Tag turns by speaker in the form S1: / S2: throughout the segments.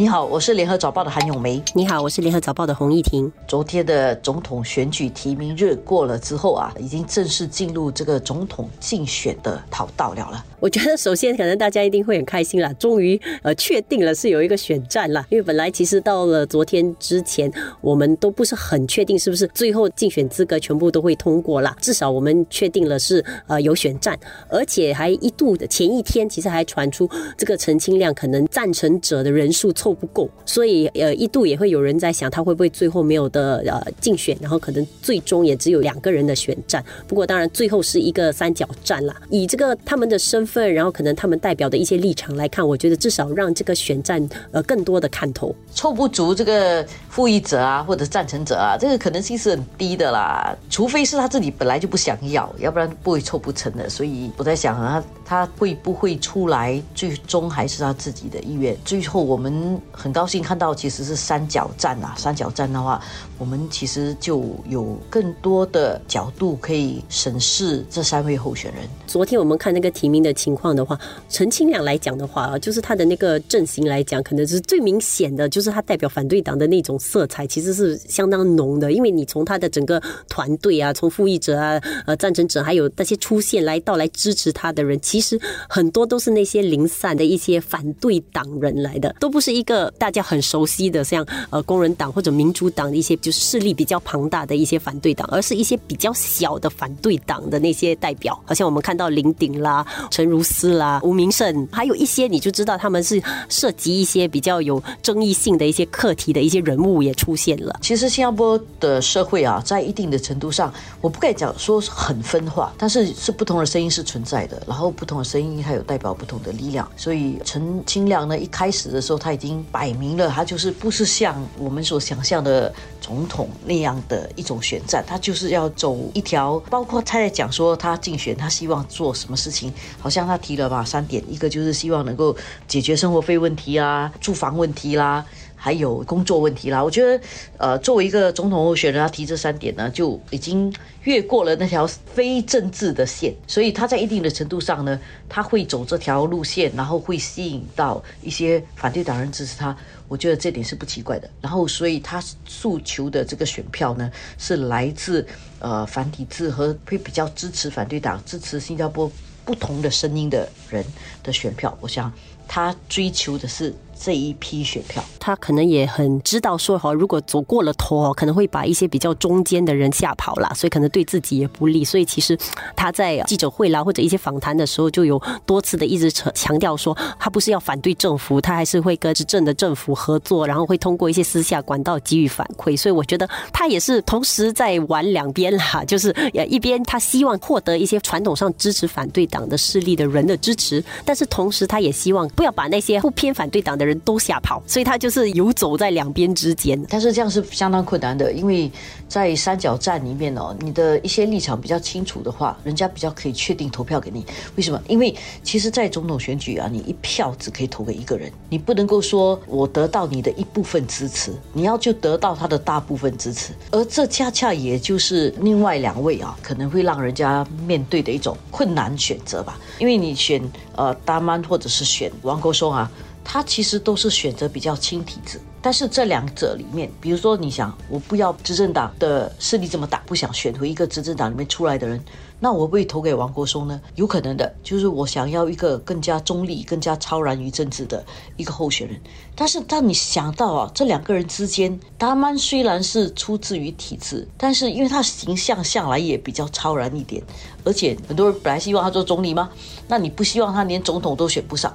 S1: 你好，我是联合早报的韩永梅。
S2: 你好，我是联合早报的洪艺婷。
S1: 昨天的总统选举提名日过了之后啊，已经正式进入这个总统竞选的跑道了了。
S2: 我觉得首先可能大家一定会很开心啦，终于呃确定了是有一个选战啦。因为本来其实到了昨天之前，我们都不是很确定是不是最后竞选资格全部都会通过啦。至少我们确定了是呃有选战，而且还一度的前一天其实还传出这个陈清亮可能赞成者的人数凑不够，所以呃一度也会有人在想他会不会最后没有的呃竞选，然后可能最终也只有两个人的选战。不过当然最后是一个三角战啦，以这个他们的身。份，然后可能他们代表的一些立场来看，我觉得至少让这个选战呃更多的看头。
S1: 凑不足这个负议者啊，或者赞成者啊，这个可能性是很低的啦。除非是他自己本来就不想要，要不然不会凑不成的。所以我在想啊，他会不会出来，最终还是他自己的意愿。最后我们很高兴看到，其实是三角站啊。三角站的话，我们其实就有更多的角度可以审视这三位候选人。
S2: 昨天我们看那个提名的。情况的话，陈清亮来讲的话啊，就是他的那个阵型来讲，可能是最明显的，就是他代表反对党的那种色彩，其实是相当浓的。因为你从他的整个团队啊，从复议者啊、呃赞成者，还有那些出现来到来支持他的人，其实很多都是那些零散的一些反对党人来的，都不是一个大家很熟悉的，像呃工人党或者民主党的一些就是势力比较庞大的一些反对党，而是一些比较小的反对党的那些代表，好像我们看到林鼎啦、陈。如思啦，吴明胜，还有一些你就知道他们是涉及一些比较有争议性的一些课题的一些人物也出现了。
S1: 其实新加坡的社会啊，在一定的程度上，我不该讲说很分化，但是是不同的声音是存在的，然后不同的声音还有代表不同的力量。所以陈清亮呢，一开始的时候他已经摆明了，他就是不是像我们所想象的总统那样的一种选战，他就是要走一条，包括他在讲说他竞选，他希望做什么事情，好像。他提了吧，三点，一个就是希望能够解决生活费问题啊、住房问题啦，还有工作问题啦。我觉得，呃，作为一个总统候选人，他提这三点呢，就已经越过了那条非政治的线。所以他在一定的程度上呢，他会走这条路线，然后会吸引到一些反对党人支持他。我觉得这点是不奇怪的。然后，所以他诉求的这个选票呢，是来自呃繁体字和会比较支持反对党、支持新加坡。不同的声音的人的选票，我想他追求的是。这一批选票，
S2: 他可能也很知道说哈，如果走过了头哦，可能会把一些比较中间的人吓跑了，所以可能对自己也不利。所以其实他在记者会啦或者一些访谈的时候，就有多次的一直强调说，他不是要反对政府，他还是会跟执政的政府合作，然后会通过一些私下管道给予反馈。所以我觉得他也是同时在玩两边啦，就是一边他希望获得一些传统上支持反对党的势力的人的支持，但是同时他也希望不要把那些不偏反对党的。人都吓跑，所以他就是游走在两边之间。
S1: 但是这样是相当困难的，因为在三角站里面哦，你的一些立场比较清楚的话，人家比较可以确定投票给你。为什么？因为其实，在总统选举啊，你一票只可以投给一个人，你不能够说我得到你的一部分支持，你要就得到他的大部分支持。而这恰恰也就是另外两位啊，可能会让人家面对的一种困难选择吧。因为你选呃大曼或者是选王国松啊。他其实都是选择比较轻体制，但是这两者里面，比如说你想，我不要执政党的势力这么大，不想选回一个执政党里面出来的人，那我会投给王国松呢？有可能的，就是我想要一个更加中立、更加超然于政治的一个候选人。但是当你想到啊，这两个人之间，达曼虽然是出自于体制，但是因为他形象向来也比较超然一点，而且很多人本来希望他做总理吗？那你不希望他连总统都选不上？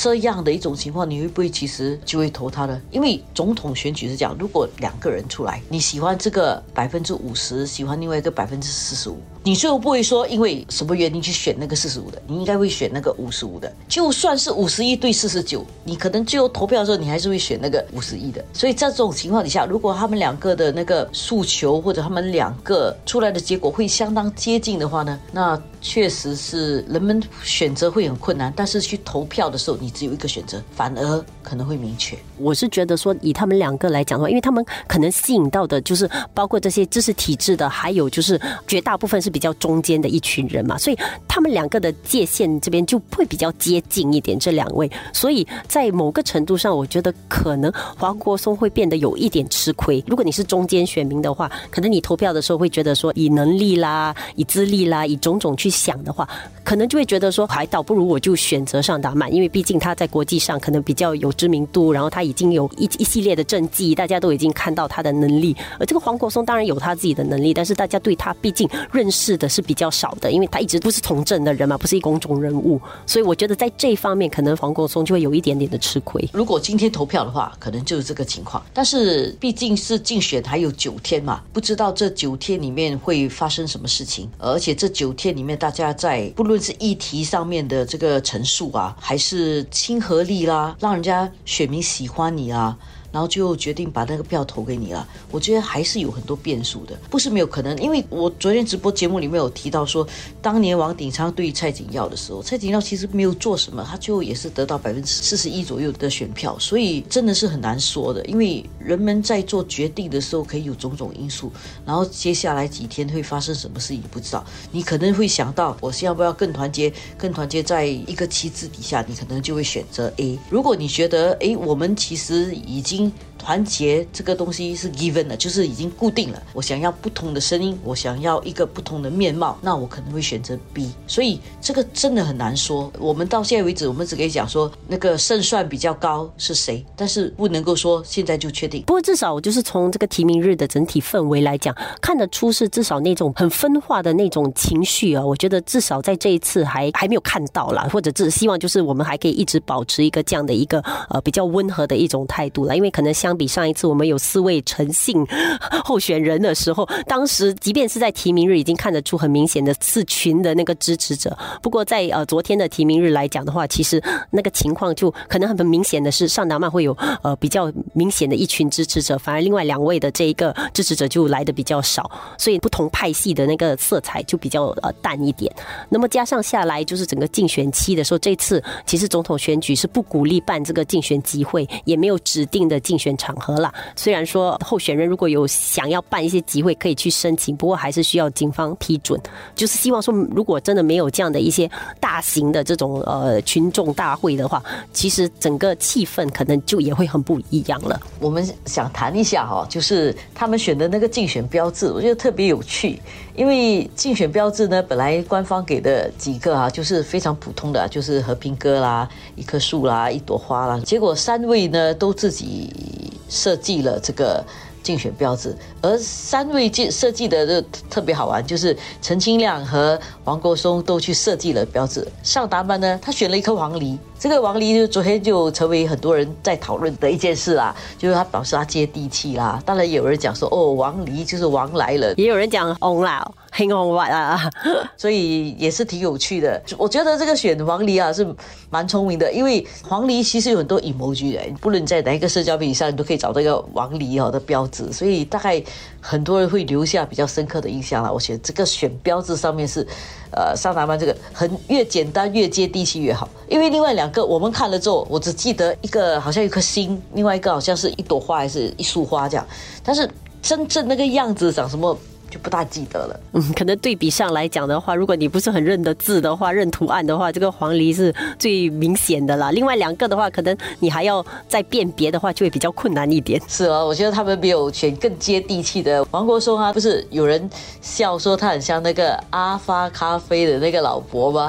S1: 这样的一种情况，你会不会其实就会投他呢？因为总统选举是这样，如果两个人出来，你喜欢这个百分之五十，喜欢另外一个百分之四十五，你最后不会说因为什么原因去选那个四十五的，你应该会选那个五十五的。就算是五十一对四十九，你可能最后投票的时候，你还是会选那个五十一的。所以在这种情况底下，如果他们两个的那个诉求或者他们两个出来的结果会相当接近的话呢，那确实是人们选择会很困难。但是去投票的时候，你。只有一个选择，反而可能会明确。
S2: 我是觉得说，以他们两个来讲的话，因为他们可能吸引到的就是包括这些知识体制的，还有就是绝大部分是是比较中间的一群人嘛，所以他们两个的界限这边就会比较接近一点。这两位，所以在某个程度上，我觉得可能黄国松会变得有一点吃亏。如果你是中间选民的话，可能你投票的时候会觉得说，以能力啦、以资历啦、以种种去想的话，可能就会觉得说，还倒不如我就选择上达曼，因为毕竟他在国际上可能比较有知名度，然后他已经有一一系列的政绩，大家都已经看到他的能力。而这个黄国松当然有他自己的能力，但是大家对他毕竟认识是的是比较少的，因为他一直不是从政的人嘛，不是一公众人物，所以我觉得在这方面，可能黄国松就会有一点点的吃亏。
S1: 如果今天投票的话，可能就是这个情况。但是毕竟是竞选还有九天嘛，不知道这九天里面会发生什么事情，而且这九天里面，大家在不论是议题上面的这个陈述啊，还是亲和力啦，让人家选民喜欢你啊。然后就决定把那个票投给你了。我觉得还是有很多变数的，不是没有可能。因为我昨天直播节目里面有提到说，当年王鼎昌对蔡景耀的时候，蔡景耀其实没有做什么，他最后也是得到百分之四十一左右的选票。所以真的是很难说的，因为人们在做决定的时候可以有种种因素，然后接下来几天会发生什么事也不知道。你可能会想到，我是要不要更团结？更团结在一个旗帜底下，你可能就会选择 A。如果你觉得，哎，我们其实已经团结这个东西是 given 的，就是已经固定了。我想要不同的声音，我想要一个不同的面貌，那我可能会选择 B。所以这个真的很难说。我们到现在为止，我们只可以讲说那个胜算比较高是谁，但是不能够说现在就确定。
S2: 不过至少我就是从这个提名日的整体氛围来讲，看得出是至少那种很分化的那种情绪啊。我觉得至少在这一次还还没有看到啦，或者只希望就是我们还可以一直保持一个这样的一个呃比较温和的一种态度了，因为。可能相比上一次我们有四位诚信 候选人的时候，当时即便是在提名日已经看得出很明显的四群的那个支持者。不过在呃昨天的提名日来讲的话，其实那个情况就可能很明显的是，上达曼会有呃比较明显的一群支持者，反而另外两位的这一个支持者就来的比较少，所以不同派系的那个色彩就比较呃淡一点。那么加上下来就是整个竞选期的时候，这次其实总统选举是不鼓励办这个竞选集会，也没有指定的。竞选场合了，虽然说候选人如果有想要办一些集会，可以去申请，不过还是需要警方批准。就是希望说，如果真的没有这样的一些大型的这种呃群众大会的话，其实整个气氛可能就也会很不一样了。
S1: 我们想谈一下哈，就是他们选的那个竞选标志，我觉得特别有趣。因为竞选标志呢，本来官方给的几个啊，就是非常普通的，就是和平鸽啦、一棵树啦、一朵花啦。结果三位呢都自己设计了这个竞选标志，而三位计设计的就特别好玩，就是陈清亮和王国松都去设计了标志。上达班呢，他选了一颗黄梨。这个王梨就昨天就成为很多人在讨论的一件事啦，就是他表示他接地气啦。当然也有人讲说，哦，王梨就是王来了，
S2: 也有人讲红啦，很红哇啊，
S1: 所以也是挺有趣的。我觉得这个选王鹂啊是蛮聪明的，因为黄梨其实有很多 emoji 的，不论在哪一个社交媒体上，你都可以找到一个王鹂哦的标志，所以大概很多人会留下比较深刻的印象了。我觉得这个选标志上面是。呃，沙达曼这个很越简单越接地气越好，因为另外两个我们看了之后，我只记得一个好像一颗星，另外一个好像是一朵花还是一束花这样，但是真正那个样子长什么？就不大记得了。
S2: 嗯，可能对比上来讲的话，如果你不是很认得字的话，认图案的话，这个黄鹂是最明显的啦。另外两个的话，可能你还要再辨别的话，就会比较困难一点。
S1: 是啊，我觉得他们没有选更接地气的。王国松啊，不是有人笑说他很像那个阿发咖啡的那个老伯吗？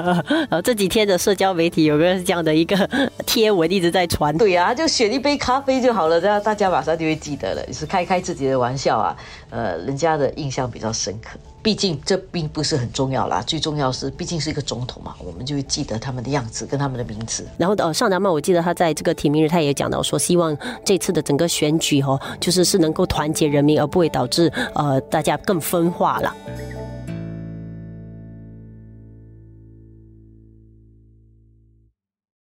S2: 呃，这几天的社交媒体有个这样的一个 贴文一直在传。
S1: 对啊，就选一杯咖啡就好了，这样大家马上就会记得了。是开开自己的玩笑啊，呃，人家。的印象比较深刻，毕竟这并不是很重要啦。最重要是，毕竟是一个总统嘛，我们就会记得他们的样子跟他们的名字。
S2: 然后呃，上达茂，我记得他在这个提名日，他也讲到说，希望这次的整个选举哦，就是是能够团结人民，而不会导致呃大家更分化了。